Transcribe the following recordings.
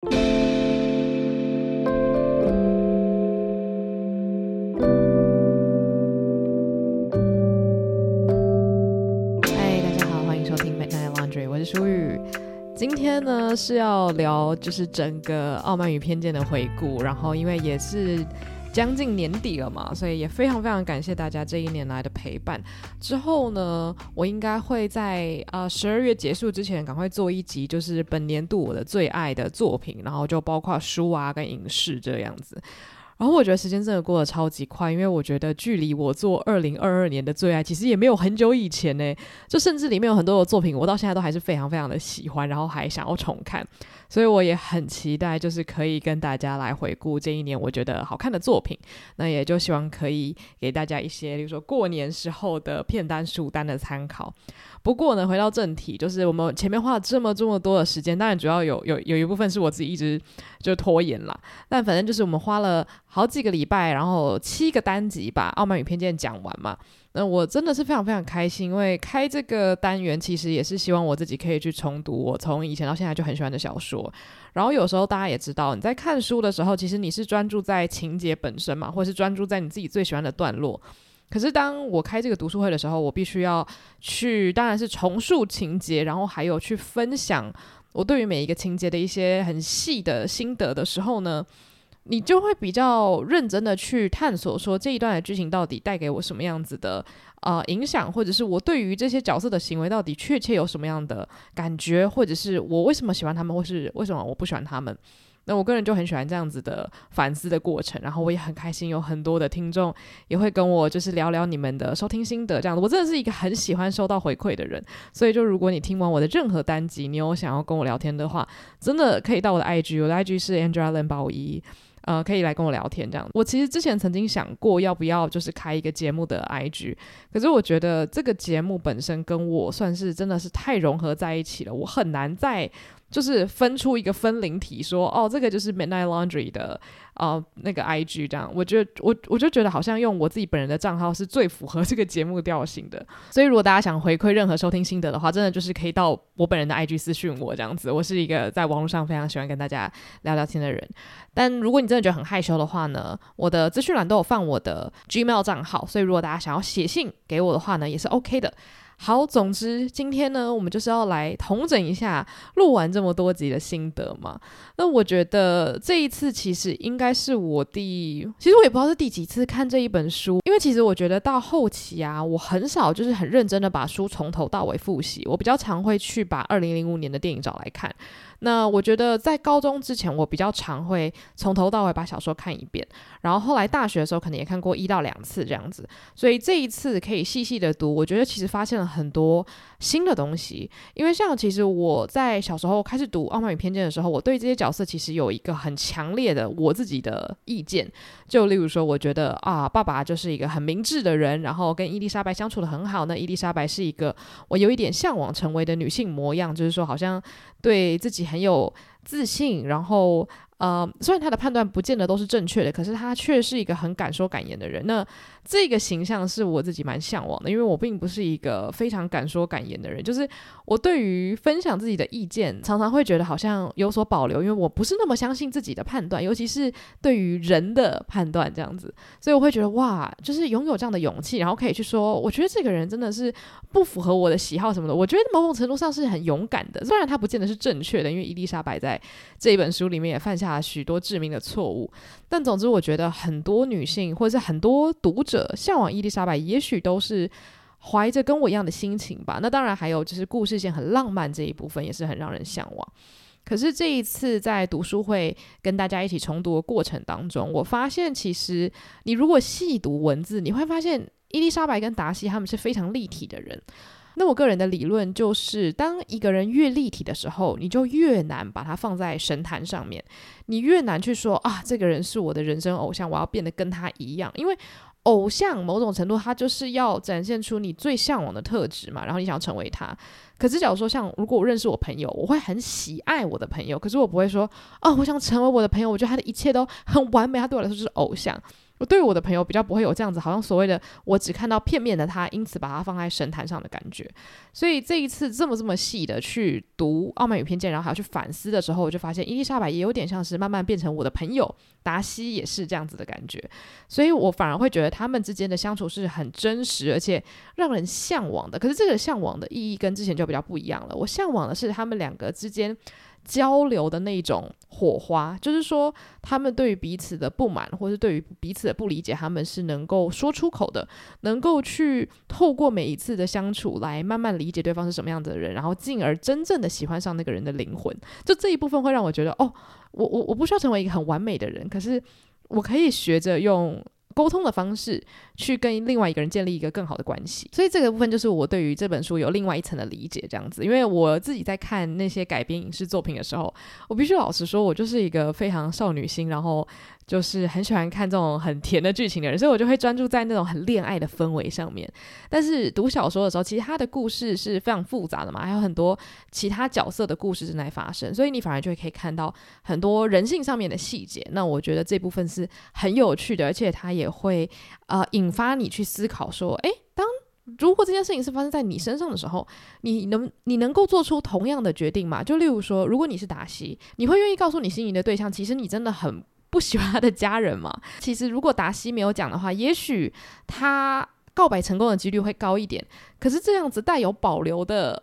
嗨，大家好，欢迎收听 Midnight Laundry，我是舒雨。今天呢是要聊就是整个《傲慢与偏见》的回顾，然后因为也是。将近年底了嘛，所以也非常非常感谢大家这一年来的陪伴。之后呢，我应该会在呃十二月结束之前赶快做一集，就是本年度我的最爱的作品，然后就包括书啊跟影视这样子。然后我觉得时间真的过得超级快，因为我觉得距离我做二零二二年的最爱其实也没有很久以前呢。就甚至里面有很多的作品，我到现在都还是非常非常的喜欢，然后还想要重看。所以我也很期待，就是可以跟大家来回顾这一年我觉得好看的作品。那也就希望可以给大家一些，比如说过年时候的片单、书单的参考。不过呢，回到正题，就是我们前面花了这么这么多的时间，当然主要有有有一部分是我自己一直就拖延了。但反正就是我们花了好几个礼拜，然后七个单集把《傲慢与偏见》讲完嘛。那我真的是非常非常开心，因为开这个单元其实也是希望我自己可以去重读我从以前到现在就很喜欢的小说。然后有时候大家也知道，你在看书的时候，其实你是专注在情节本身嘛，或是专注在你自己最喜欢的段落。可是当我开这个读书会的时候，我必须要去，当然是重述情节，然后还有去分享我对于每一个情节的一些很细的心得的时候呢，你就会比较认真的去探索，说这一段的剧情到底带给我什么样子的呃影响，或者是我对于这些角色的行为到底确切有什么样的感觉，或者是我为什么喜欢他们，或是为什么我不喜欢他们。那我个人就很喜欢这样子的反思的过程，然后我也很开心，有很多的听众也会跟我就是聊聊你们的收听心得这样子。我真的是一个很喜欢收到回馈的人，所以就如果你听完我的任何单集，你有想要跟我聊天的话，真的可以到我的 IG，我的 IG 是 Angela Lin 八五一，呃，可以来跟我聊天这样。我其实之前曾经想过要不要就是开一个节目的 IG，可是我觉得这个节目本身跟我算是真的是太融合在一起了，我很难再。就是分出一个分灵体说，哦，这个就是 Midnight Laundry 的呃那个 IG 这样，我觉得我我就觉得好像用我自己本人的账号是最符合这个节目调性的。所以如果大家想回馈任何收听心得的话，真的就是可以到我本人的 IG 私讯我这样子。我是一个在网络上非常喜欢跟大家聊聊天的人。但如果你真的觉得很害羞的话呢，我的资讯栏都有放我的 Gmail 账号，所以如果大家想要写信给我的话呢，也是 OK 的。好，总之今天呢，我们就是要来统整一下录完这么多集的心得嘛。那我觉得这一次其实应该是我第，其实我也不知道是第几次看这一本书，因为其实我觉得到后期啊，我很少就是很认真的把书从头到尾复习，我比较常会去把二零零五年的电影找来看。那我觉得在高中之前，我比较常会从头到尾把小说看一遍，然后后来大学的时候可能也看过一到两次这样子，所以这一次可以细细的读，我觉得其实发现了很多新的东西。因为像其实我在小时候开始读《傲慢与偏见》的时候，我对这些角色其实有一个很强烈的我自己的意见，就例如说，我觉得啊，爸爸就是一个很明智的人，然后跟伊丽莎白相处得很好，那伊丽莎白是一个我有一点向往成为的女性模样，就是说好像对自己。很有自信，然后。呃，虽然他的判断不见得都是正确的，可是他却是一个很敢说敢言的人。那这个形象是我自己蛮向往的，因为我并不是一个非常敢说敢言的人。就是我对于分享自己的意见，常常会觉得好像有所保留，因为我不是那么相信自己的判断，尤其是对于人的判断这样子。所以我会觉得哇，就是拥有这样的勇气，然后可以去说，我觉得这个人真的是不符合我的喜好什么的。我觉得某种程度上是很勇敢的，虽然他不见得是正确的，因为伊丽莎白在这一本书里面也犯下。啊许多致命的错误，但总之，我觉得很多女性或者是很多读者向往伊丽莎白，也许都是怀着跟我一样的心情吧。那当然，还有就是故事线很浪漫这一部分，也是很让人向往。可是这一次在读书会跟大家一起重读的过程当中，我发现其实你如果细读文字，你会发现伊丽莎白跟达西他们是非常立体的人。那我个人的理论就是，当一个人越立体的时候，你就越难把它放在神坛上面，你越难去说啊，这个人是我的人生偶像，我要变得跟他一样。因为偶像某种程度，他就是要展现出你最向往的特质嘛，然后你想要成为他。可是假如说像如果我认识我朋友，我会很喜爱我的朋友，可是我不会说哦，我想成为我的朋友，我觉得他的一切都很完美，他对我来说就是偶像。我对我的朋友比较不会有这样子，好像所谓的我只看到片面的他，因此把他放在神坛上的感觉。所以这一次这么这么细的去读《傲慢与偏见》，然后还要去反思的时候，我就发现伊丽莎白也有点像是慢慢变成我的朋友，达西也是这样子的感觉。所以我反而会觉得他们之间的相处是很真实，而且让人向往的。可是这个向往的意义跟之前就比较不一样了。我向往的是他们两个之间。交流的那种火花，就是说，他们对于彼此的不满，或是对于彼此的不理解，他们是能够说出口的，能够去透过每一次的相处来慢慢理解对方是什么样子的人，然后进而真正的喜欢上那个人的灵魂。就这一部分会让我觉得，哦，我我我不需要成为一个很完美的人，可是我可以学着用。沟通的方式去跟另外一个人建立一个更好的关系，所以这个部分就是我对于这本书有另外一层的理解，这样子。因为我自己在看那些改编影视作品的时候，我必须老实说，我就是一个非常少女心，然后。就是很喜欢看这种很甜的剧情的人，所以我就会专注在那种很恋爱的氛围上面。但是读小说的时候，其实它的故事是非常复杂的嘛，还有很多其他角色的故事正在发生，所以你反而就可以看到很多人性上面的细节。那我觉得这部分是很有趣的，而且它也会呃引发你去思考说，诶，当如果这件事情是发生在你身上的时候，你能你能够做出同样的决定吗？就例如说，如果你是达西，你会愿意告诉你心仪的对象，其实你真的很。不喜欢他的家人嘛？其实如果达西没有讲的话，也许他告白成功的几率会高一点。可是这样子带有保留的。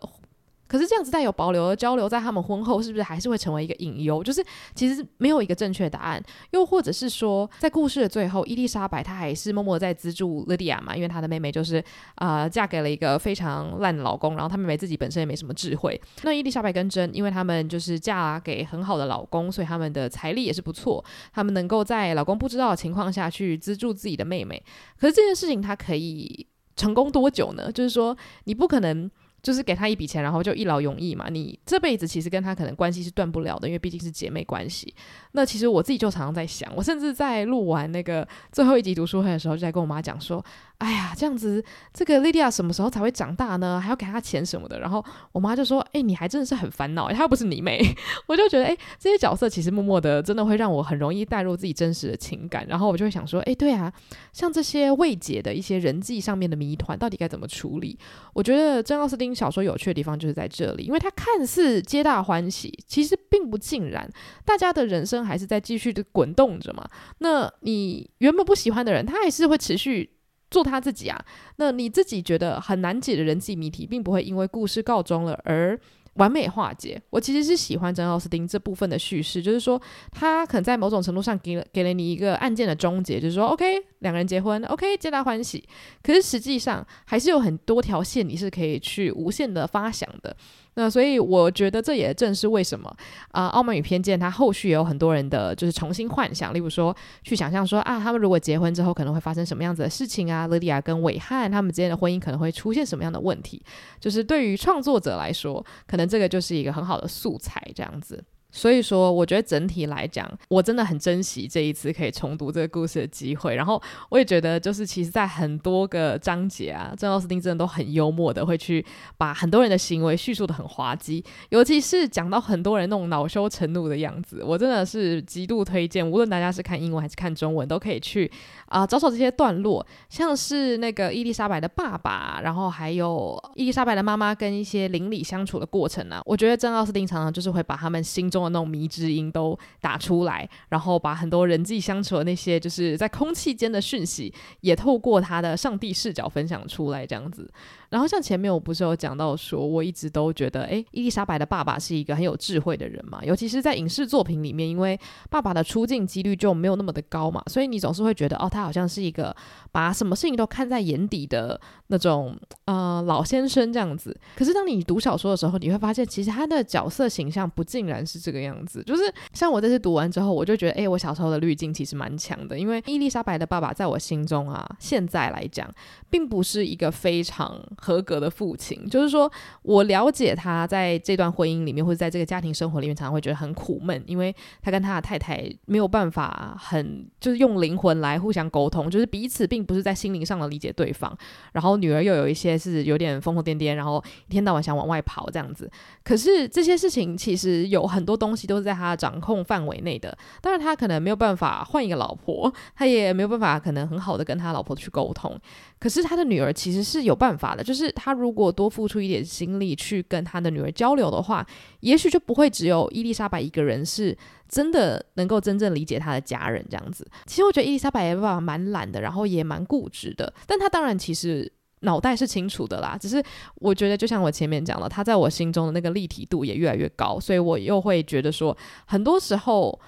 可是这样子带有保留的交流，在他们婚后是不是还是会成为一个隐忧？就是其实没有一个正确答案，又或者是说，在故事的最后，伊丽莎白她还是默默在资助莉迪亚嘛，因为她的妹妹就是啊、嫁给了一个非常烂的老公，然后她妹妹自己本身也没什么智慧。那伊丽莎白跟珍，因为他们就是嫁给很好的老公，所以他们的财力也是不错，他们能够在老公不知道的情况下去资助自己的妹妹。可是这件事情，她可以成功多久呢？就是说，你不可能。就是给他一笔钱，然后就一劳永逸嘛。你这辈子其实跟他可能关系是断不了的，因为毕竟是姐妹关系。那其实我自己就常常在想，我甚至在录完那个最后一集读书会的时候，就在跟我妈讲说。哎呀，这样子，这个莉迪亚什么时候才会长大呢？还要给她钱什么的。然后我妈就说：“哎，你还真的是很烦恼，她又不是你妹。”我就觉得，哎，这些角色其实默默的，真的会让我很容易带入自己真实的情感。然后我就会想说：“哎，对啊，像这些未解的一些人际上面的谜团，到底该怎么处理？”我觉得珍·奥斯汀小说有趣的地方就是在这里，因为它看似皆大欢喜，其实并不尽然。大家的人生还是在继续的滚动着嘛。那你原本不喜欢的人，他还是会持续。做他自己啊，那你自己觉得很难解的人际谜题，并不会因为故事告终了而完美化解。我其实是喜欢珍·奥斯汀这部分的叙事，就是说他可能在某种程度上给了给了你一个案件的终结，就是说 OK 两个人结婚，OK 皆大欢喜。可是实际上还是有很多条线你是可以去无限的发想的。那所以我觉得这也正是为什么啊，《傲慢与偏见》它后续也有很多人的就是重新幻想，例如说去想象说啊，他们如果结婚之后可能会发生什么样子的事情啊，莉迪亚跟韦翰他们之间的婚姻可能会出现什么样的问题，就是对于创作者来说，可能这个就是一个很好的素材，这样子。所以说，我觉得整体来讲，我真的很珍惜这一次可以重读这个故事的机会。然后，我也觉得，就是其实，在很多个章节啊，珍·奥斯汀真的都很幽默的，会去把很多人的行为叙述的很滑稽。尤其是讲到很多人那种恼羞成怒的样子，我真的是极度推荐。无论大家是看英文还是看中文，都可以去啊、找找这些段落，像是那个伊丽莎白的爸爸，然后还有伊丽莎白的妈妈跟一些邻里相处的过程啊。我觉得珍·奥斯汀常常就是会把他们心中那种迷之音都打出来，然后把很多人际相处的那些就是在空气间的讯息，也透过他的上帝视角分享出来，这样子。然后像前面我不是有讲到说，我一直都觉得，诶，伊丽莎白的爸爸是一个很有智慧的人嘛，尤其是在影视作品里面，因为爸爸的出镜几率就没有那么的高嘛，所以你总是会觉得，哦，他好像是一个把什么事情都看在眼底的那种，呃，老先生这样子。可是当你读小说的时候，你会发现，其实他的角色形象不尽然是这个样子。就是像我这次读完之后，我就觉得，诶，我小时候的滤镜其实蛮强的，因为伊丽莎白的爸爸在我心中啊，现在来讲，并不是一个非常。合格的父亲，就是说我了解他在这段婚姻里面，或者在这个家庭生活里面，常常会觉得很苦闷，因为他跟他的太太没有办法很就是用灵魂来互相沟通，就是彼此并不是在心灵上的理解对方。然后女儿又有一些是有点疯疯癫癫，然后一天到晚想往外跑这样子。可是这些事情其实有很多东西都是在他掌控范围内的。当然，他可能没有办法换一个老婆，他也没有办法可能很好的跟他老婆去沟通。可是他的女儿其实是有办法的，就是他如果多付出一点心力去跟他的女儿交流的话，也许就不会只有伊丽莎白一个人是真的能够真正理解他的家人这样子。其实我觉得伊丽莎白也爸爸蛮懒的，然后也蛮固执的，但他当然其实脑袋是清楚的啦。只是我觉得，就像我前面讲了，他在我心中的那个立体度也越来越高，所以我又会觉得说，很多时候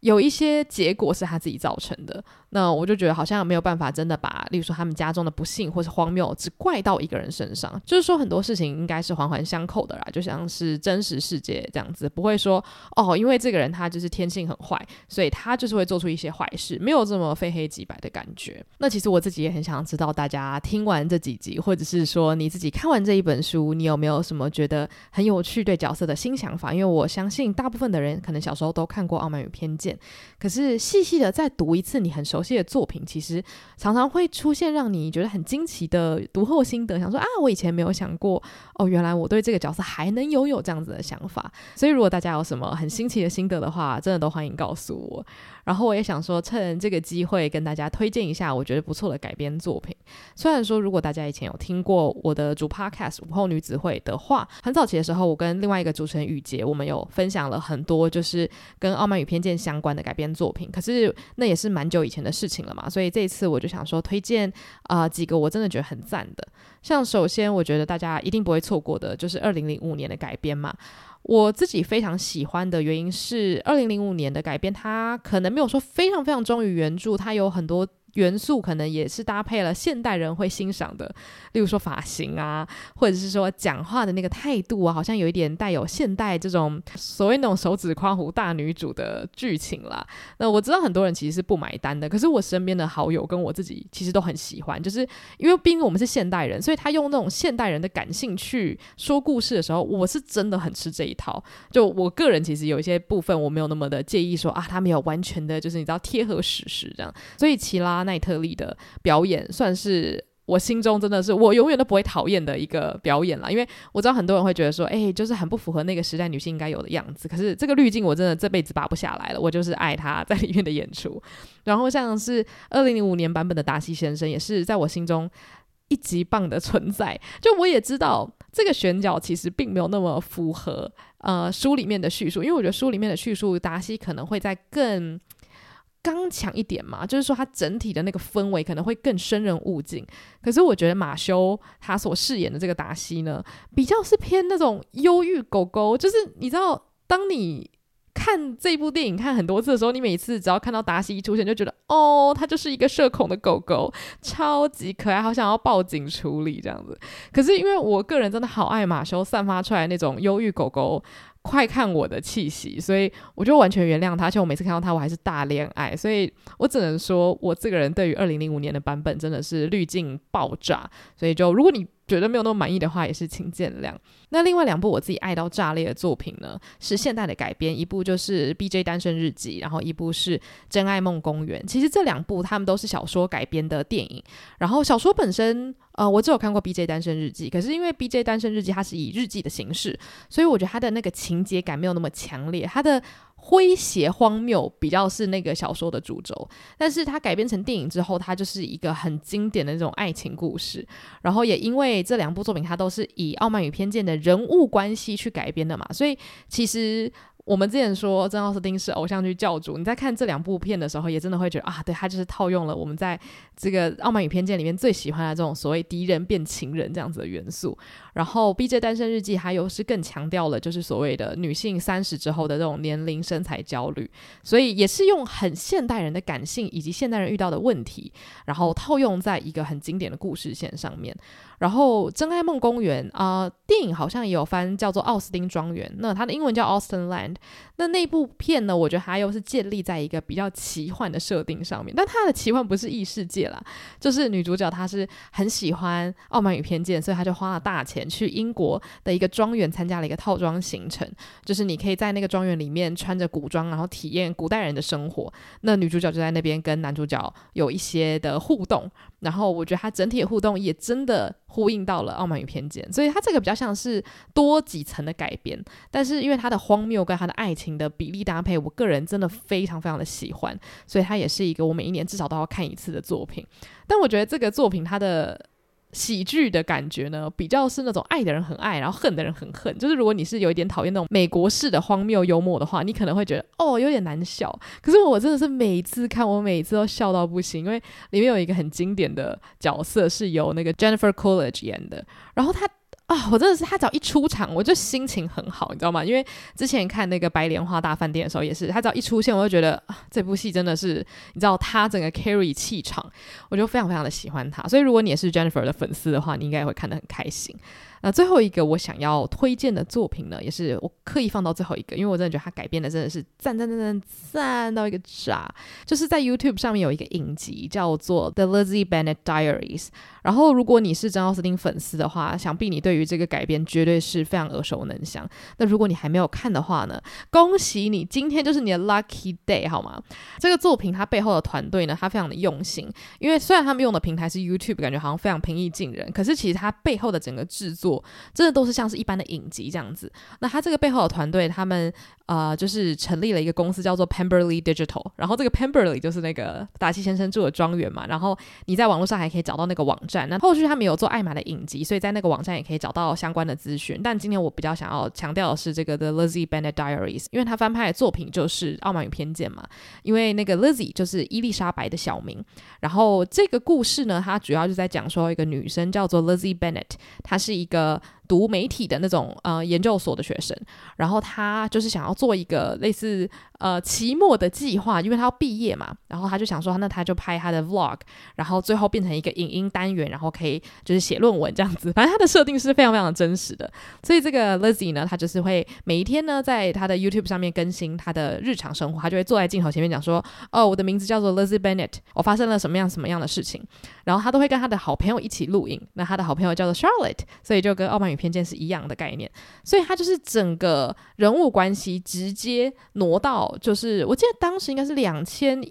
有一些结果是他自己造成的。那我就觉得好像没有办法真的把，例如说他们家中的不幸或是荒谬，只怪到一个人身上。就是说很多事情应该是环环相扣的啦，就像是真实世界这样子，不会说哦，因为这个人他就是天性很坏，所以他就是会做出一些坏事，没有这么非黑即白的感觉。那其实我自己也很想知道，大家听完这几集，或者是说你自己看完这一本书，你有没有什么觉得很有趣对角色的新想法？因为我相信大部分的人可能小时候都看过《傲慢与偏见》，可是细细的再读一次，你很熟悉。这些作品其实常常会出现让你觉得很惊奇的读后心得，想说啊，我以前没有想过哦，原来我对这个角色还能拥有这样子的想法。所以如果大家有什么很新奇的心得的话，真的都欢迎告诉我。然后我也想说，趁这个机会跟大家推荐一下我觉得不错的改编作品。虽然说，如果大家以前有听过我的主 podcast 午后女子会的话，很早期的时候，我跟另外一个主持人雨洁，我们有分享了很多就是跟《傲慢与偏见》相关的改编作品。可是那也是蛮久以前的事情了嘛，所以这一次我就想说推荐啊、几个我真的觉得很赞的。像首先，我觉得大家一定不会错过的，就是二零零五年的改编嘛。我自己非常喜欢的原因是，二零零五年的改编，它可能没有说非常非常忠于原著，它有很多。元素可能也是搭配了现代人会欣赏的，例如说发型啊，或者是说讲话的那个态度啊，好像有一点带有现代这种所谓那种手指夸胡大女主的剧情啦。那我知道很多人其实是不买单的，可是我身边的好友跟我自己其实都很喜欢，就是因为毕竟我们是现代人，所以他用那种现代人的感性去说故事的时候，我是真的很吃这一套。就我个人其实有一些部分我没有那么的介意说啊，他没有完全的就是你知道贴合史实这样，所以奇拉奈特利的表演算是我心中真的是我永远都不会讨厌的一个表演了，因为我知道很多人会觉得说，哎、就是很不符合那个时代女性应该有的样子。可是这个滤镜我真的这辈子拔不下来了，我就是爱她在里面的演出。然后像是二零零五年版本的达西先生，也是在我心中一级棒的存在。就我也知道这个选角其实并没有那么符合呃书里面的叙述，因为我觉得书里面的叙述达西可能会在更。刚强一点嘛，就是说他整体的那个氛围可能会更生人勿近。可是我觉得马修他所饰演的这个达西呢，比较是偏那种忧郁狗狗。就是你知道，当你看这部电影看很多次的时候，你每次只要看到达西一出现，就觉得哦，他就是一个社恐的狗狗，超级可爱，好想要报警处理这样子。可是因为我个人真的好爱马修散发出来那种忧郁狗狗。快看我的气息，所以我就完全原谅他。而且我每次看到他，我还是大恋爱，所以我只能说，我这个人对于二零零五年的版本真的是滤镜爆炸。所以就如果你觉得没有那么满意的话，也是请见谅。那另外两部我自己爱到炸裂的作品呢，是现代的改编，一部就是《B.J. 单身日记》，然后一部是《真爱梦公园》。其实这两部他们都是小说改编的电影。然后小说本身，呃，我只有看过《B.J. 单身日记》，可是因为《B.J. 单身日记》它是以日记的形式，所以我觉得它的那个情节感没有那么强烈，它的。诙谐荒谬比较是那个小说的主轴，但是它改编成电影之后，它就是一个很经典的那种爱情故事。然后也因为这两部作品，它都是以《傲慢与偏见》的人物关系去改编的嘛，所以其实。我们之前说珍奥斯汀是偶像剧教主，你在看这两部片的时候，也真的会觉得啊，对，他就是套用了我们在这个《傲慢与偏见》里面最喜欢的这种所谓敌人变情人这样子的元素。然后《B.J. 单身日记》还有是更强调了就是所谓的女性三十之后的这种年龄身材焦虑，所以也是用很现代人的感性以及现代人遇到的问题，然后套用在一个很经典的故事线上面。然后《真爱梦公园》啊、电影好像也有翻叫做奥斯汀庄园，那它的英文叫 Austin Land。那那部片呢，我觉得它又是建立在一个比较奇幻的设定上面，但它的奇幻不是异世界啦，就是女主角她是很喜欢《傲慢与偏见》，所以她就花了大钱去英国的一个庄园参加了一个套装行程，就是你可以在那个庄园里面穿着古装，然后体验古代人的生活。那女主角就在那边跟男主角有一些的互动，然后我觉得她整体的互动也真的。呼应到了《傲慢与偏见》，所以它这个比较像是多几层的改编。但是因为它的荒谬跟它的爱情的比例搭配，我个人真的非常非常的喜欢，所以它也是一个我每一年至少都要看一次的作品。但我觉得这个作品它的。喜剧的感觉呢，比较是那种爱的人很爱，然后恨的人很恨。就是如果你是有一点讨厌那种美国式的荒谬幽默的话，你可能会觉得哦有点难笑。可是我真的是每次看，我每次都笑到不行，因为里面有一个很经典的角色是由那个 Jennifer College 演的，然后他。啊，我真的是他只要一出场，我就心情很好，你知道吗？因为之前看那个《白莲花大饭店》的时候，也是他只要一出现，我就觉得，这部戏真的是，你知道他整个 carry 气场，我就非常非常的喜欢他。所以如果你也是 Jennifer 的粉丝的话，你应该也会看得很开心。那最后一个我想要推荐的作品呢，也是我刻意放到最后一个，因为我真的觉得它改编的真的是赞赞赞赞赞到一个炸。就是在 YouTube 上面有一个影集叫做《The Lizzie Bennet Diaries》，然后如果你是珍奥斯汀粉丝的话，想必你对于这个改编绝对是非常耳熟能详。那如果你还没有看的话呢，恭喜你，今天就是你的 lucky day 好吗？这个作品它背后的团队呢，它非常的用心，因为虽然他们用的平台是 YouTube，感觉好像非常平易近人，可是其实它背后的整个制作。真的都是像是一般的影集这样子。那他这个背后的团队，他们呃就是成立了一个公司，叫做 Pemberley Digital。然后这个 Pemberley 就是那个达西先生住的庄园嘛。然后你在网络上还可以找到那个网站。那后续他们有做艾玛的影集，所以在那个网站也可以找到相关的资讯。但今天我比较想要强调的是这个 The Lizzie Bennet Diaries，因为他翻拍的作品就是《傲慢与偏见》嘛。因为那个 Lizzie 就是伊丽莎白的小名。然后这个故事呢，它主要就在讲说一个女生叫做 Lizzie Bennet，她是一个。呃，读媒体的那种呃研究所的学生，然后他就是想要做一个类似呃期末的计划，因为他要毕业嘛，然后他就想说，那他就拍他的 vlog，然后最后变成一个影音单元，然后可以就是写论文这样子。反正他的设定是非常非常真实的，所以这个 Lizzie 呢，他就是会每一天呢在他的 YouTube 上面更新他的日常生活，他就会坐在镜头前面讲说，哦，我的名字叫做 Lizzie Bennett，我发生了什么样什么样的事情，然后他都会跟他的好朋友一起录影，那他的好朋友叫做 Charlotte，所以就跟《奥曼偏见》是一样的概念，所以他就是整个人物关系直接挪到，就是我记得当时应该是两千，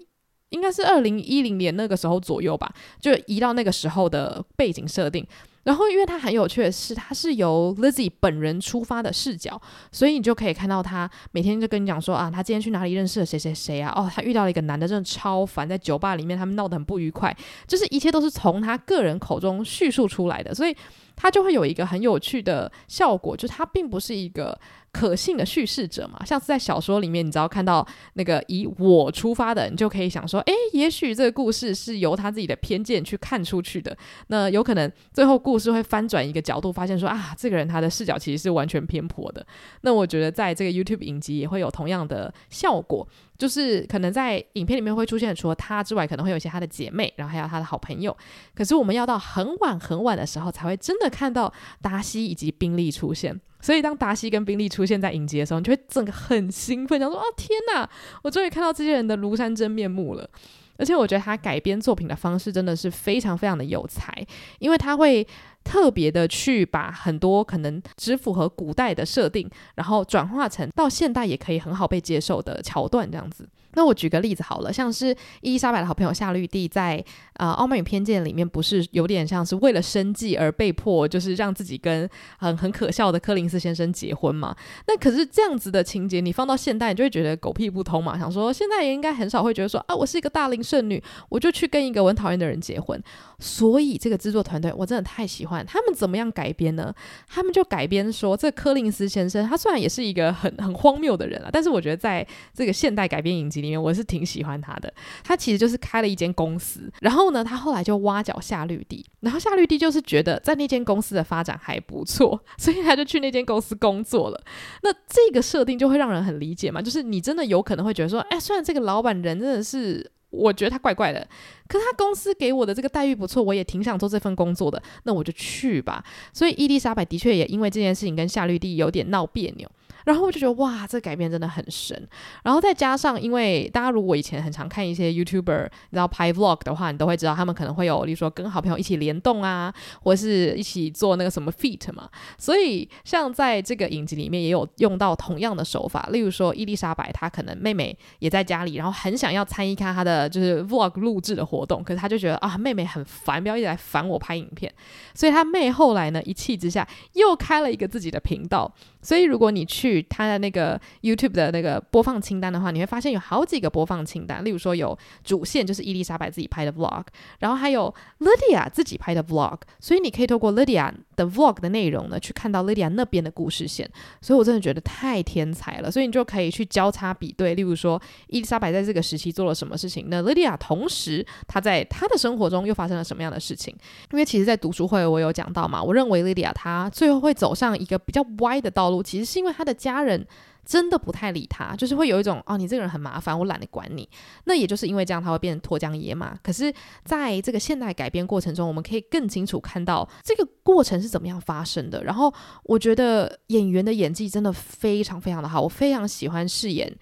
应该是二零一零年那个时候左右吧，就移到那个时候的背景设定。然后，因为他很有趣的是，他是由 Lizzie 本人出发的视角，所以你就可以看到他每天就跟你讲说啊，他今天去哪里认识了谁谁谁啊，哦，他遇到了一个男的，真的超烦，在酒吧里面他们闹得很不愉快，就是一切都是从他个人口中叙述出来的，所以他就会有一个很有趣的效果，就是他并不是一个。可信的叙事者嘛，像是在小说里面，你只要看到那个以我出发的，你就可以想说，诶，也许这个故事是由他自己的偏见去看出去的。那有可能最后故事会翻转一个角度，发现说啊，这个人他的视角其实是完全偏颇的。那我觉得在这个 YouTube 影集也会有同样的效果。就是可能在影片里面会出现，除了他之外，可能会有一些他的姐妹，然后还有他的好朋友。可是我们要到很晚很晚的时候，才会真的看到达西以及宾利出现。所以当达西跟宾利出现在影集的时候，你就会整个很兴奋，想说：“哦，天哪！我终于看到这些人的庐山真面目了。”而且我觉得他改编作品的方式真的是非常非常的有才，因为他会特别的去把很多可能只符合古代的设定，然后转化成到现代也可以很好被接受的桥段这样子。那我举个例子好了，像是伊丽莎白的好朋友夏绿蒂在呃《傲慢与偏见》里面，不是有点像是为了生计而被迫，就是让自己跟很很可笑的柯林斯先生结婚嘛？那可是这样子的情节，你放到现代，你就会觉得狗屁不通嘛。想说现在也应该很少会觉得说啊，我是一个大龄剩女，我就去跟一个我很讨厌的人结婚。所以这个制作团队我真的太喜欢他们怎么样改编呢？他们就改编说，这柯林斯先生他虽然也是一个很很荒谬的人啊，但是我觉得在这个现代改编影集。里面我是挺喜欢他的，他其实就是开了一间公司，然后呢，他后来就挖角夏绿蒂，然后夏绿蒂就是觉得在那间公司的发展还不错，所以他就去那间公司工作了。那这个设定就会让人很理解嘛，就是你真的有可能会觉得说，哎，虽然这个老板人真的是，我觉得他怪怪的，可是他公司给我的这个待遇不错，我也挺想做这份工作的，那我就去吧。所以伊丽莎白的确也因为这件事情跟夏绿蒂有点闹别扭。然后我就觉得哇，这改变真的很神。然后再加上，因为大家如果以前很常看一些 YouTuber，你知道拍 Vlog 的话，你都会知道他们可能会有，例如说跟好朋友一起联动啊，或是一起做那个什么 feat 嘛。所以像在这个影集里面也有用到同样的手法，例如说伊丽莎白她可能妹妹也在家里，然后很想要参与看她的就是 Vlog 录制的活动，可是她就觉得啊妹妹很烦，不要一直来烦我拍影片，所以她妹后来呢一气之下又开了一个自己的频道。所以，如果你去他的那个 YouTube 的那个播放清单的话，你会发现有好几个播放清单。例如说，有主线就是伊丽莎白自己拍的 Vlog，然后还有 Lydia 自己拍的 Vlog。所以你可以透过 Lydia 的 Vlog 的内容呢，去看到 Lydia 那边的故事线。所以我真的觉得太天才了。所以你就可以去交叉比对。例如说，伊丽莎白在这个时期做了什么事情，那 Lydia 同时她在她的生活中又发生了什么样的事情？因为其实，在读书会我有讲到嘛，我认为 Lydia 她最后会走上一个比较歪的道路。其实是因为他的家人真的不太理他，就是会有一种哦，你这个人很麻烦，我懒得管你。那也就是因为这样，他会变成脱缰野马。可是，在这个现代改编过程中，我们可以更清楚看到这个过程是怎么样发生的。然后，我觉得演员的演技真的非常非常的好，我非常喜欢饰演。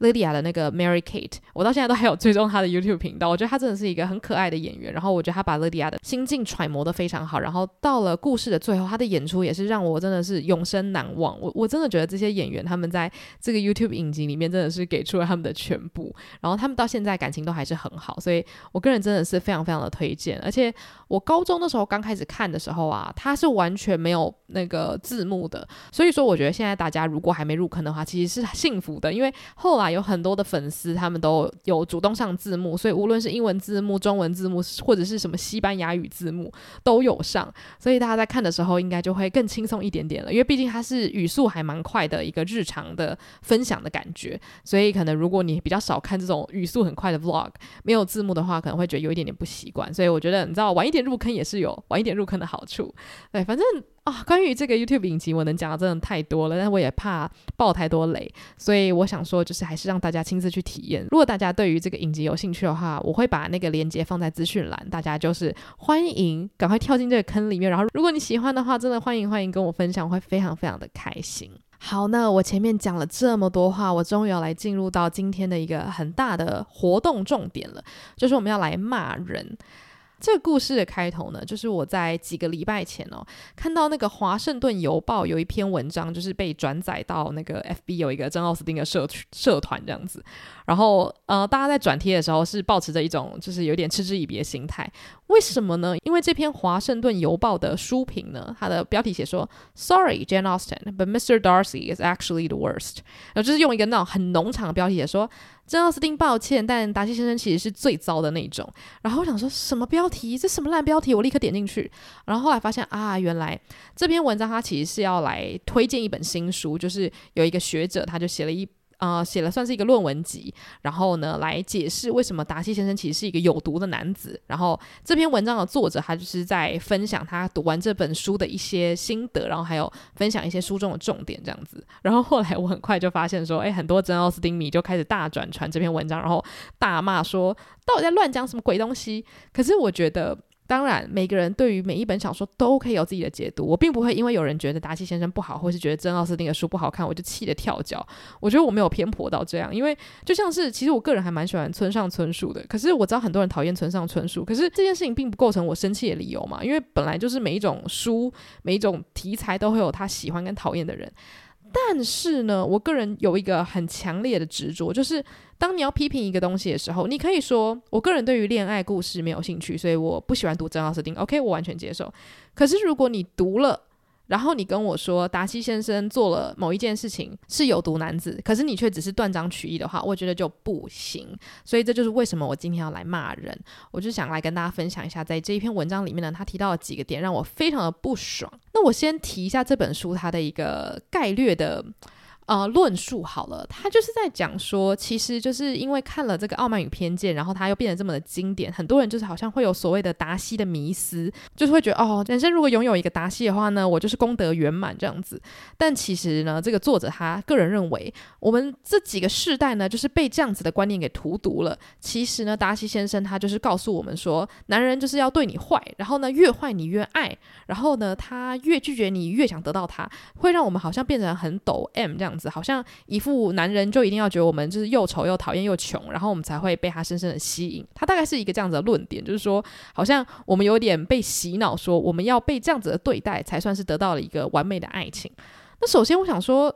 Lydia 的那个 Mary Kate，我到现在都还有追踪她的 YouTube 频道。我觉得她真的是一个很可爱的演员。然后我觉得她把 Lydia 的心境揣摩得非常好。然后到了故事的最后，她的演出也是让我真的是永生难忘。我我真的觉得这些演员他们在这个 YouTube 影集里面真的是给出了他们的全部。然后他们到现在感情都还是很好，所以我个人真的是非常非常的推荐。而且我高中的时候刚开始看的时候啊，它是完全没有那个字幕的。所以说，我觉得现在大家如果还没入坑的话，其实是幸福的，因为后来。有很多的粉丝，他们都有主动上字幕，所以无论是英文字幕、中文字幕，或者是什么西班牙语字幕，都有上。所以大家在看的时候，应该就会更轻松一点点了。因为毕竟它是语速还蛮快的一个日常的分享的感觉，所以可能如果你比较少看这种语速很快的 vlog，没有字幕的话，可能会觉得有一点点不习惯。所以我觉得，你知道，晚一点入坑也是有晚一点入坑的好处。对，反正。啊，关于这个 YouTube 影集，我能讲的真的太多了，但我也怕爆太多雷，所以我想说，就是还是让大家亲自去体验。如果大家对于这个影集有兴趣的话，我会把那个链接放在资讯栏，大家就是欢迎赶快跳进这个坑里面。然后，如果你喜欢的话，真的欢迎欢迎跟我分享，我会非常非常的开心。好，那我前面讲了这么多话，我终于要来进入到今天的一个很大的活动重点了，就是我们要来骂人。这个故事的开头呢，就是我在几个礼拜前哦，看到那个《华盛顿邮报》有一篇文章，就是被转载到那个 FB 有一个珍奥斯汀的社社团这样子。然后呃，大家在转贴的时候是保持着一种就是有点嗤之以鼻的心态。为什么呢？因为这篇《华盛顿邮报》的书评呢，它的标题写说：“Sorry, Jane Austen, but Mr. Darcy is actually the worst。”然后就是用一个那种很农场的标题写说。珍奥斯汀，抱歉，但达西先生其实是最糟的那种。然后我想说什么标题？这什么烂标题？我立刻点进去，然后后来发现啊，原来这篇文章它其实是要来推荐一本新书，就是有一个学者他就写了一。呃，写了算是一个论文集，然后呢，来解释为什么达西先生其实是一个有毒的男子。然后这篇文章的作者他就是在分享他读完这本书的一些心得，然后还有分享一些书中的重点这样子。然后后来我很快就发现说，哎，很多珍奥斯汀迷就开始大转传这篇文章，然后大骂说到底在乱讲什么鬼东西。可是我觉得。当然，每个人对于每一本小说都可以有自己的解读。我并不会因为有人觉得达西先生不好，或是觉得珍奥斯汀的书不好看，我就气得跳脚。我觉得我没有偏颇到这样，因为就像是，其实我个人还蛮喜欢村上春树的。可是我知道很多人讨厌村上春树，可是这件事情并不构成我生气的理由嘛。因为本来就是每一种书、每一种题材都会有他喜欢跟讨厌的人。但是呢，我个人有一个很强烈的执着，就是当你要批评一个东西的时候，你可以说，我个人对于恋爱故事没有兴趣，所以我不喜欢读珍奥斯汀。OK，我完全接受。可是如果你读了，然后你跟我说达西先生做了某一件事情是有毒男子，可是你却只是断章取义的话，我觉得就不行。所以这就是为什么我今天要来骂人，我就想来跟大家分享一下，在这一篇文章里面呢，他提到了几个点让我非常的不爽。那我先提一下这本书它的一个概略的。呃，论述好了，他就是在讲说，其实就是因为看了这个《傲慢与偏见》，然后他又变得这么的经典，很多人就是好像会有所谓的达西的迷思，就是会觉得哦，人生如果拥有一个达西的话呢，我就是功德圆满这样子。但其实呢，这个作者他个人认为，我们这几个世代呢，就是被这样子的观念给荼毒了。其实呢，达西先生他就是告诉我们说，男人就是要对你坏，然后呢，越坏你越爱，然后呢，他越拒绝你越想得到他，会让我们好像变成很抖 M 这样。子，好像一副男人就一定要觉得我们就是又丑又讨厌又穷，然后我们才会被他深深的吸引。他大概是一个这样子的论点，就是说，好像我们有点被洗脑，说我们要被这样子的对待，才算是得到了一个完美的爱情。那首先，我想说。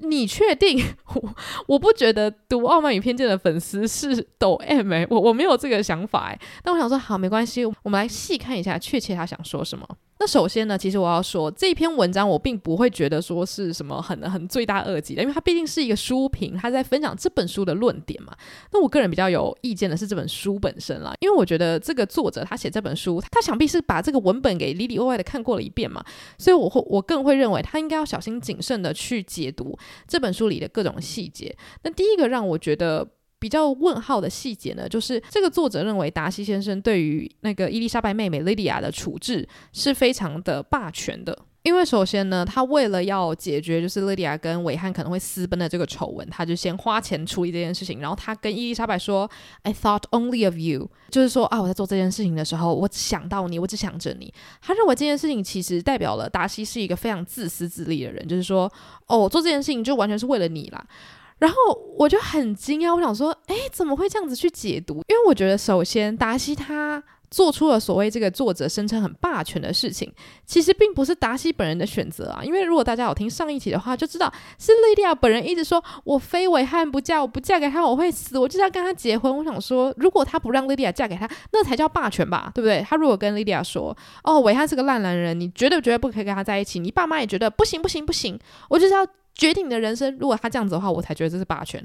你确定？我我不觉得读《傲慢与偏见》的粉丝是抖 M 哎、我我没有这个想法哎、但我想说，好，没关系，我们来细看一下，确切他想说什么。那首先呢，其实我要说这篇文章，我并不会觉得说是什么很很罪大恶极的，因为它毕竟是一个书评，他在分享这本书的论点嘛。那我个人比较有意见的是这本书本身啦，因为我觉得这个作者他写这本书，他想必是把这个文本给里里外外的看过了一遍嘛，所以我会我更会认为他应该要小心谨慎的去解读这本书里的各种细节。那第一个让我觉得。比较问号的细节呢，就是这个作者认为达西先生对于那个伊丽莎白妹妹莉迪亚的处置是非常的霸权的。因为首先呢，他为了要解决就是莉迪亚跟韦翰可能会私奔的这个丑闻，他就先花钱处理这件事情。然后他跟伊丽莎白说：“I thought only of you。”就是说啊，我在做这件事情的时候，我只想到你，我只想着你。他认为这件事情其实代表了达西是一个非常自私自利的人，就是说，哦，我做这件事情就完全是为了你啦。然后我就很惊讶，我想说，诶，怎么会这样子去解读？因为我觉得，首先达西他做出了所谓这个作者声称很霸权的事情，其实并不是达西本人的选择啊。因为如果大家有听上一集的话，就知道是莉迪亚本人一直说，我非韦翰不嫁，我不嫁给他我会死，我就要跟他结婚。我想说，如果他不让莉迪亚嫁给他，那才叫霸权吧，对不对？他如果跟莉迪亚说，哦，韦翰是个烂男人，你绝对绝对不可以跟他在一起，你爸妈也觉得不行不行不行，我就是要。决定你的人生，如果他这样子的话，我才觉得这是霸权。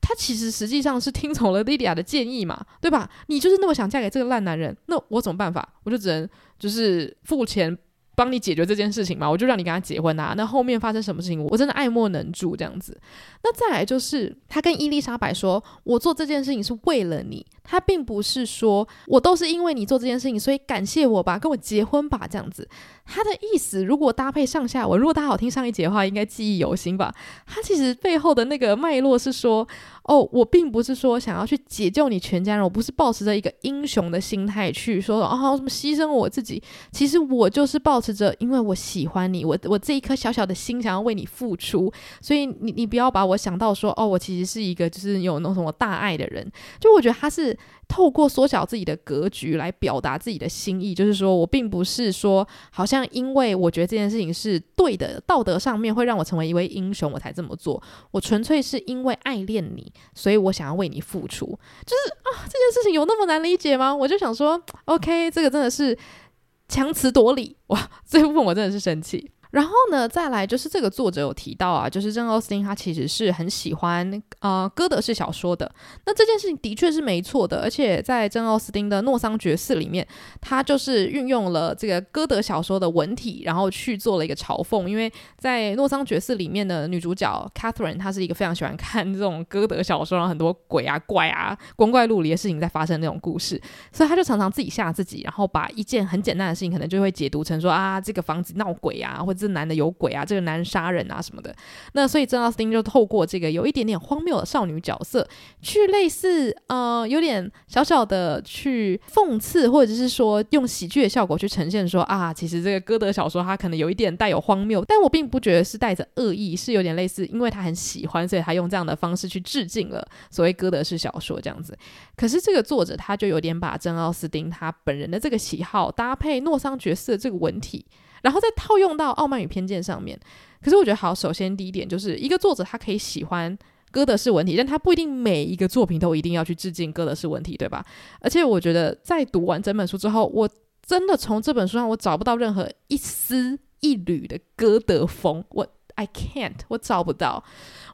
他其实实际上是听从了莉迪亚的建议嘛，对吧？你就是那么想嫁给这个烂男人，那我怎么办法？我就只能就是付钱。帮你解决这件事情嘛，我就让你跟他结婚啊。那后面发生什么事情，我真的爱莫能助这样子。那再来就是，他跟伊丽莎白说：“我做这件事情是为了你。”他并不是说我都是因为你做这件事情，所以感谢我吧，跟我结婚吧这样子。他的意思如果搭配上下文，如果大家好听上一节的话，应该记忆犹新吧。他其实背后的那个脉络是说。哦，我并不是说想要去解救你全家人，我不是抱持着一个英雄的心态去说哦，什么牺牲我自己。其实我就是抱持着，因为我喜欢你，我我这一颗小小的心想要为你付出，所以你你不要把我想到说，哦，我其实是一个就是有那种什么大爱的人。就我觉得他是。透过缩小自己的格局来表达自己的心意，就是说我并不是说好像因为我觉得这件事情是对的，道德上面会让我成为一位英雄，我才这么做。我纯粹是因为爱恋你，所以我想要为你付出。就是啊，这件事情有那么难理解吗？我就想说，OK，这个真的是强词夺理，哇，这部分我真的是生气。然后呢，再来就是这个作者有提到啊，就是珍奥斯汀他其实是很喜欢呃歌德式小说的。那这件事情的确是没错的，而且在珍奥斯汀的《诺桑觉寺》里面，他就是运用了这个歌德小说的文体，然后去做了一个嘲讽。因为在《诺桑觉寺》里面的女主角 Catherine，她是一个非常喜欢看这种歌德小说，很多鬼啊怪啊光怪陆离的事情在发生那种故事，所以他就常常自己吓自己，然后把一件很简单的事情，可能就会解读成说啊这个房子闹鬼啊，或者。这男的有鬼啊！这个男人杀人啊什么的。那所以珍奥斯汀就透过这个有一点点荒谬的少女角色，去类似呃有点小小的去讽刺，或者是说用喜剧的效果去呈现说啊，其实这个歌德小说它可能有一点带有荒谬，但我并不觉得是带着恶意，是有点类似，因为他很喜欢，所以他用这样的方式去致敬了所谓歌德式小说这样子。可是这个作者他就有点把珍奥斯汀他本人的这个喜好搭配诺桑觉寺的这个文体。然后再套用到《傲慢与偏见》上面，可是我觉得好。首先第一点就是一个作者他可以喜欢歌德式文体，但他不一定每一个作品都一定要去致敬歌德式文体，对吧？而且我觉得在读完整本书之后，我真的从这本书上我找不到任何一丝一缕的歌德风，我 I can't，我找不到。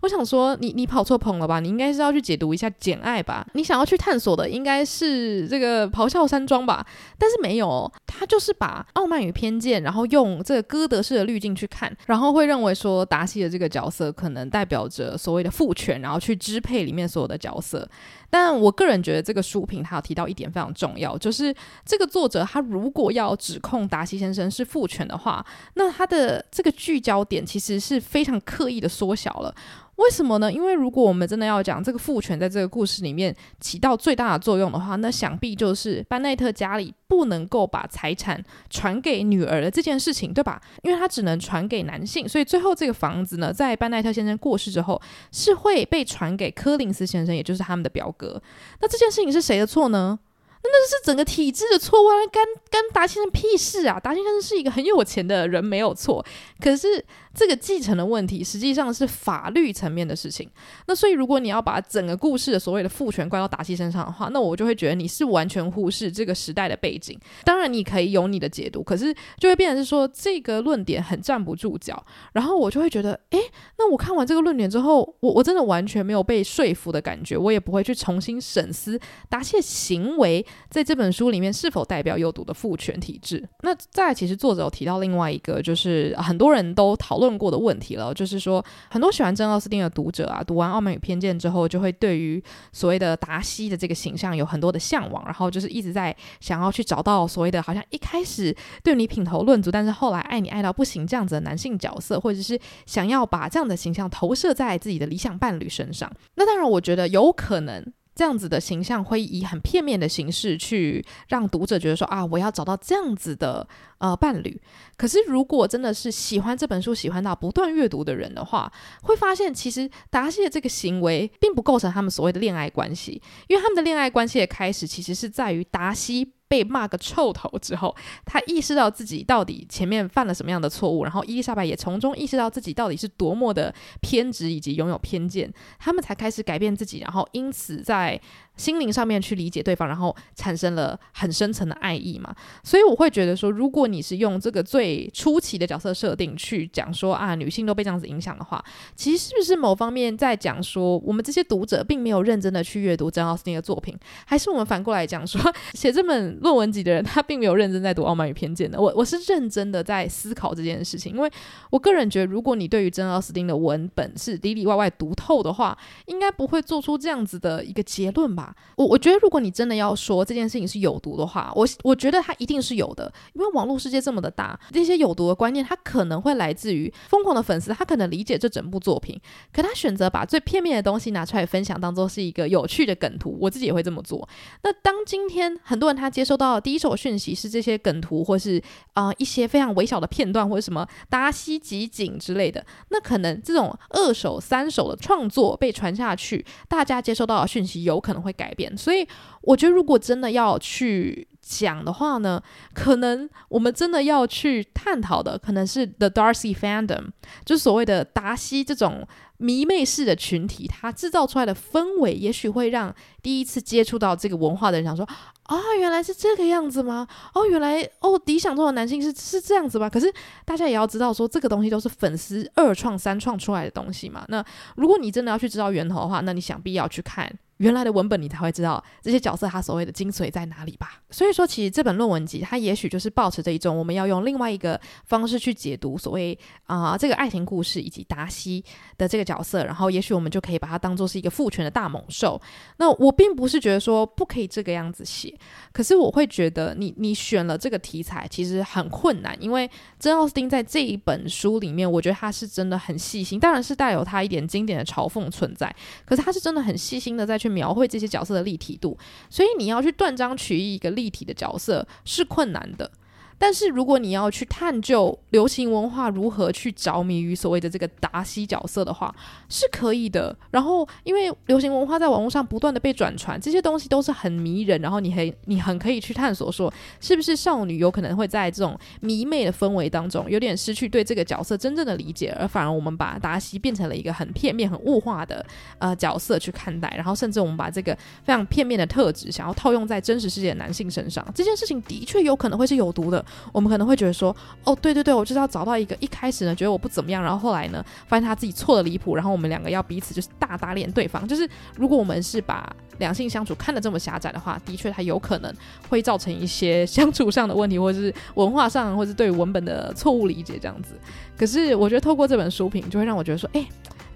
我想说你，你跑错棚了吧？你应该是要去解读一下《简爱》吧？你想要去探索的应该是这个《咆哮山庄》吧？但是没有，他就是把《傲慢与偏见》，然后用这个歌德式的滤镜去看，然后会认为说达西的这个角色可能代表着所谓的父权，然后去支配里面所有的角色。但我个人觉得这个书评他有提到一点非常重要，就是这个作者他如果要指控达西先生是父权的话，那他的这个聚焦点其实是非常刻意的缩小了。为什么呢？因为如果我们真的要讲这个父权在这个故事里面起到最大的作用的话，那想必就是班奈特家里不能够把财产传给女儿的这件事情，对吧？因为他只能传给男性，所以最后这个房子呢，在班奈特先生过世之后，是会被传给柯林斯先生，也就是他们的表哥。那这件事情是谁的错呢？那那是整个体制的错误啊，干干达先生屁事啊！达先生是一个很有钱的人，没有错，可是。这个继承的问题实际上是法律层面的事情。那所以，如果你要把整个故事的所谓的父权怪到达西身上的话，那我就会觉得你是完全忽视这个时代的背景。当然，你可以有你的解读，可是就会变成是说这个论点很站不住脚。然后我就会觉得，诶，那我看完这个论点之后，我我真的完全没有被说服的感觉。我也不会去重新审思达西的行为在这本书里面是否代表有毒的父权体制。那再，其实作者有提到另外一个，就是很多人都讨论。问过的问题了，就是说，很多喜欢珍奥斯汀的读者啊，读完《傲慢与偏见》之后，就会对于所谓的达西的这个形象有很多的向往，然后就是一直在想要去找到所谓的，好像一开始对你品头论足，但是后来爱你爱到不行这样子的男性角色，或者是想要把这样的形象投射在自己的理想伴侣身上。那当然，我觉得有可能。这样子的形象会以很片面的形式去让读者觉得说啊，我要找到这样子的呃伴侣。可是如果真的是喜欢这本书、喜欢到不断阅读的人的话，会发现其实达西的这个行为并不构成他们所谓的恋爱关系，因为他们的恋爱关系的开始其实是在于达西。被骂个臭头之后，他意识到自己到底前面犯了什么样的错误，然后伊丽莎白也从中意识到自己到底是多么的偏执以及拥有偏见，他们才开始改变自己，然后因此在。心灵上面去理解对方，然后产生了很深层的爱意嘛。所以我会觉得说，如果你是用这个最初期的角色设定去讲说啊，女性都被这样子影响的话，其实是不是某方面在讲说，我们这些读者并没有认真的去阅读珍奥斯汀的作品，还是我们反过来讲说，写这本论文集的人他并没有认真在读《傲慢与偏见》的？我我是认真的在思考这件事情，因为我个人觉得，如果你对于珍奥斯汀的文本是里里外外读透的话，应该不会做出这样子的一个结论吧。我我觉得，如果你真的要说这件事情是有毒的话，我我觉得它一定是有的，因为网络世界这么的大，这些有毒的观念，它可能会来自于疯狂的粉丝，他可能理解这整部作品，可他选择把最片面的东西拿出来分享，当做是一个有趣的梗图，我自己也会这么做。那当今天很多人他接收到的第一手讯息是这些梗图，或是啊、一些非常微小的片段，或者什么达西集锦之类的，那可能这种二手、三手的创作被传下去，大家接收到的讯息有可能会改变。所以，我觉得如果真的要去讲的话呢，可能我们真的要去探讨的，可能是 The Darcy Fandom，就所谓的达西这种迷妹式的群体，它制造出来的氛围，也许会让第一次接触到这个文化的人想说：啊，原来是这个样子吗？哦，原来哦，理想中的男性是是这样子吧？可是大家也要知道，说这个东西都是粉丝二创三创出来的东西嘛。那如果你真的要去知道源头的话，那你想必要去看。原来的文本，你才会知道这些角色他所谓的精髓在哪里吧。所以说，其实这本论文集，它也许就是抱持着一种我们要用另外一个方式去解读所谓啊、这个爱情故事以及达西的这个角色，然后也许我们就可以把它当做是一个父权的大猛兽。那我并不是觉得说不可以这个样子写，可是我会觉得你你选了这个题材其实很困难，因为珍奥斯汀在这一本书里面，我觉得他是真的很细心，当然是带有他一点经典的嘲讽存在，可是他是真的很细心的在去。描绘这些角色的立体度，所以你要去断章取义一个立体的角色是困难的。但是如果你要去探究流行文化如何去着迷于所谓的这个达西角色的话，是可以的。然后，因为流行文化在网络上不断的被转传，这些东西都是很迷人。然后，你很你很可以去探索说，是不是少女有可能会在这种迷妹的氛围当中，有点失去对这个角色真正的理解，而反而我们把达西变成了一个很片面、很物化的呃角色去看待。然后，甚至我们把这个非常片面的特质想要套用在真实世界的男性身上，这件事情的确有可能会是有毒的。我们可能会觉得说，哦，对对对，我就是要找到一个一开始呢觉得我不怎么样，然后后来呢发现他自己错得离谱，然后我们两个要彼此就是大打脸对方。就是如果我们是把两性相处看得这么狭窄的话，的确它有可能会造成一些相处上的问题，或者是文化上，或者是对文本的错误理解这样子。可是我觉得透过这本书评，就会让我觉得说，哎。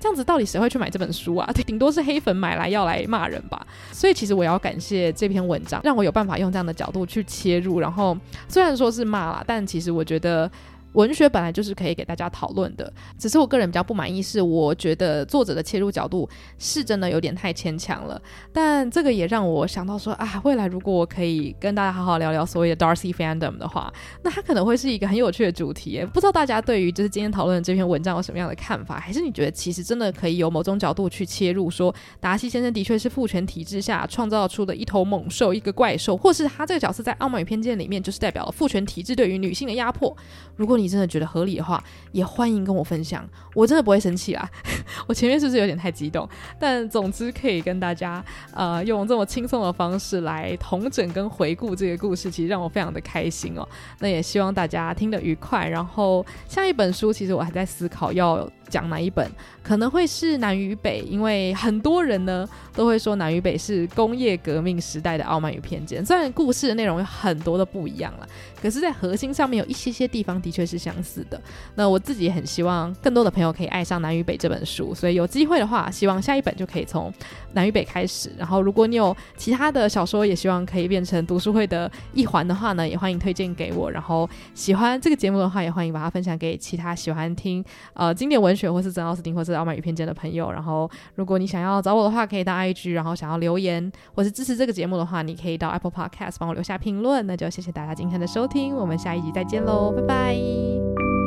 这样子到底谁会去买这本书啊？顶多是黑粉买来要来骂人吧。所以其实我要感谢这篇文章，让我有办法用这样的角度去切入。然后虽然说是骂啦，但其实我觉得文学本来就是可以给大家讨论的，只是我个人比较不满意，是我觉得作者的切入角度是真的有点太牵强了。但这个也让我想到说啊，未来如果我可以跟大家好好聊聊所谓的 Darcy Fandom 的话，那它可能会是一个很有趣的主题。不知道大家对于就是今天讨论的这篇文章有什么样的看法？还是你觉得其实真的可以有某种角度去切入，说达西先生的确是父权体制下创造出的一头猛兽，一个怪兽，或是他这个角色在《傲慢与偏见》里面就是代表了父权体制对于女性的压迫？如果你你真的觉得合理的话，也欢迎跟我分享，我真的不会生气啦。我前面是不是有点太激动？但总之可以跟大家呃用这么轻松的方式来同整跟回顾这个故事，其实让我非常的开心哦。那也希望大家听得愉快。然后下一本书，其实我还在思考要讲哪一本，可能会是南与北，因为很多人呢都会说南与北是工业革命时代的傲慢与偏见。虽然故事的内容有很多的不一样了，可是，在核心上面有一些些地方的确是相似的。那我自己也很希望更多的朋友可以爱上南与北这本书，所以有机会的话，希望下一本就可以从南与北开始。然后，如果你有其他的小说，也希望可以变成读书会的一环的话呢，也欢迎推荐给我。然后，喜欢这个节目的话，也欢迎把它分享给其他喜欢听呃经典文学。或是珍奥斯汀，或是傲慢与偏见的朋友，然后如果你想要找我的话，可以到 IG，然后想要留言或是支持这个节目的话，你可以到 Apple Podcast 帮我留下评论。那就谢谢大家今天的收听，我们下一集再见喽，拜拜。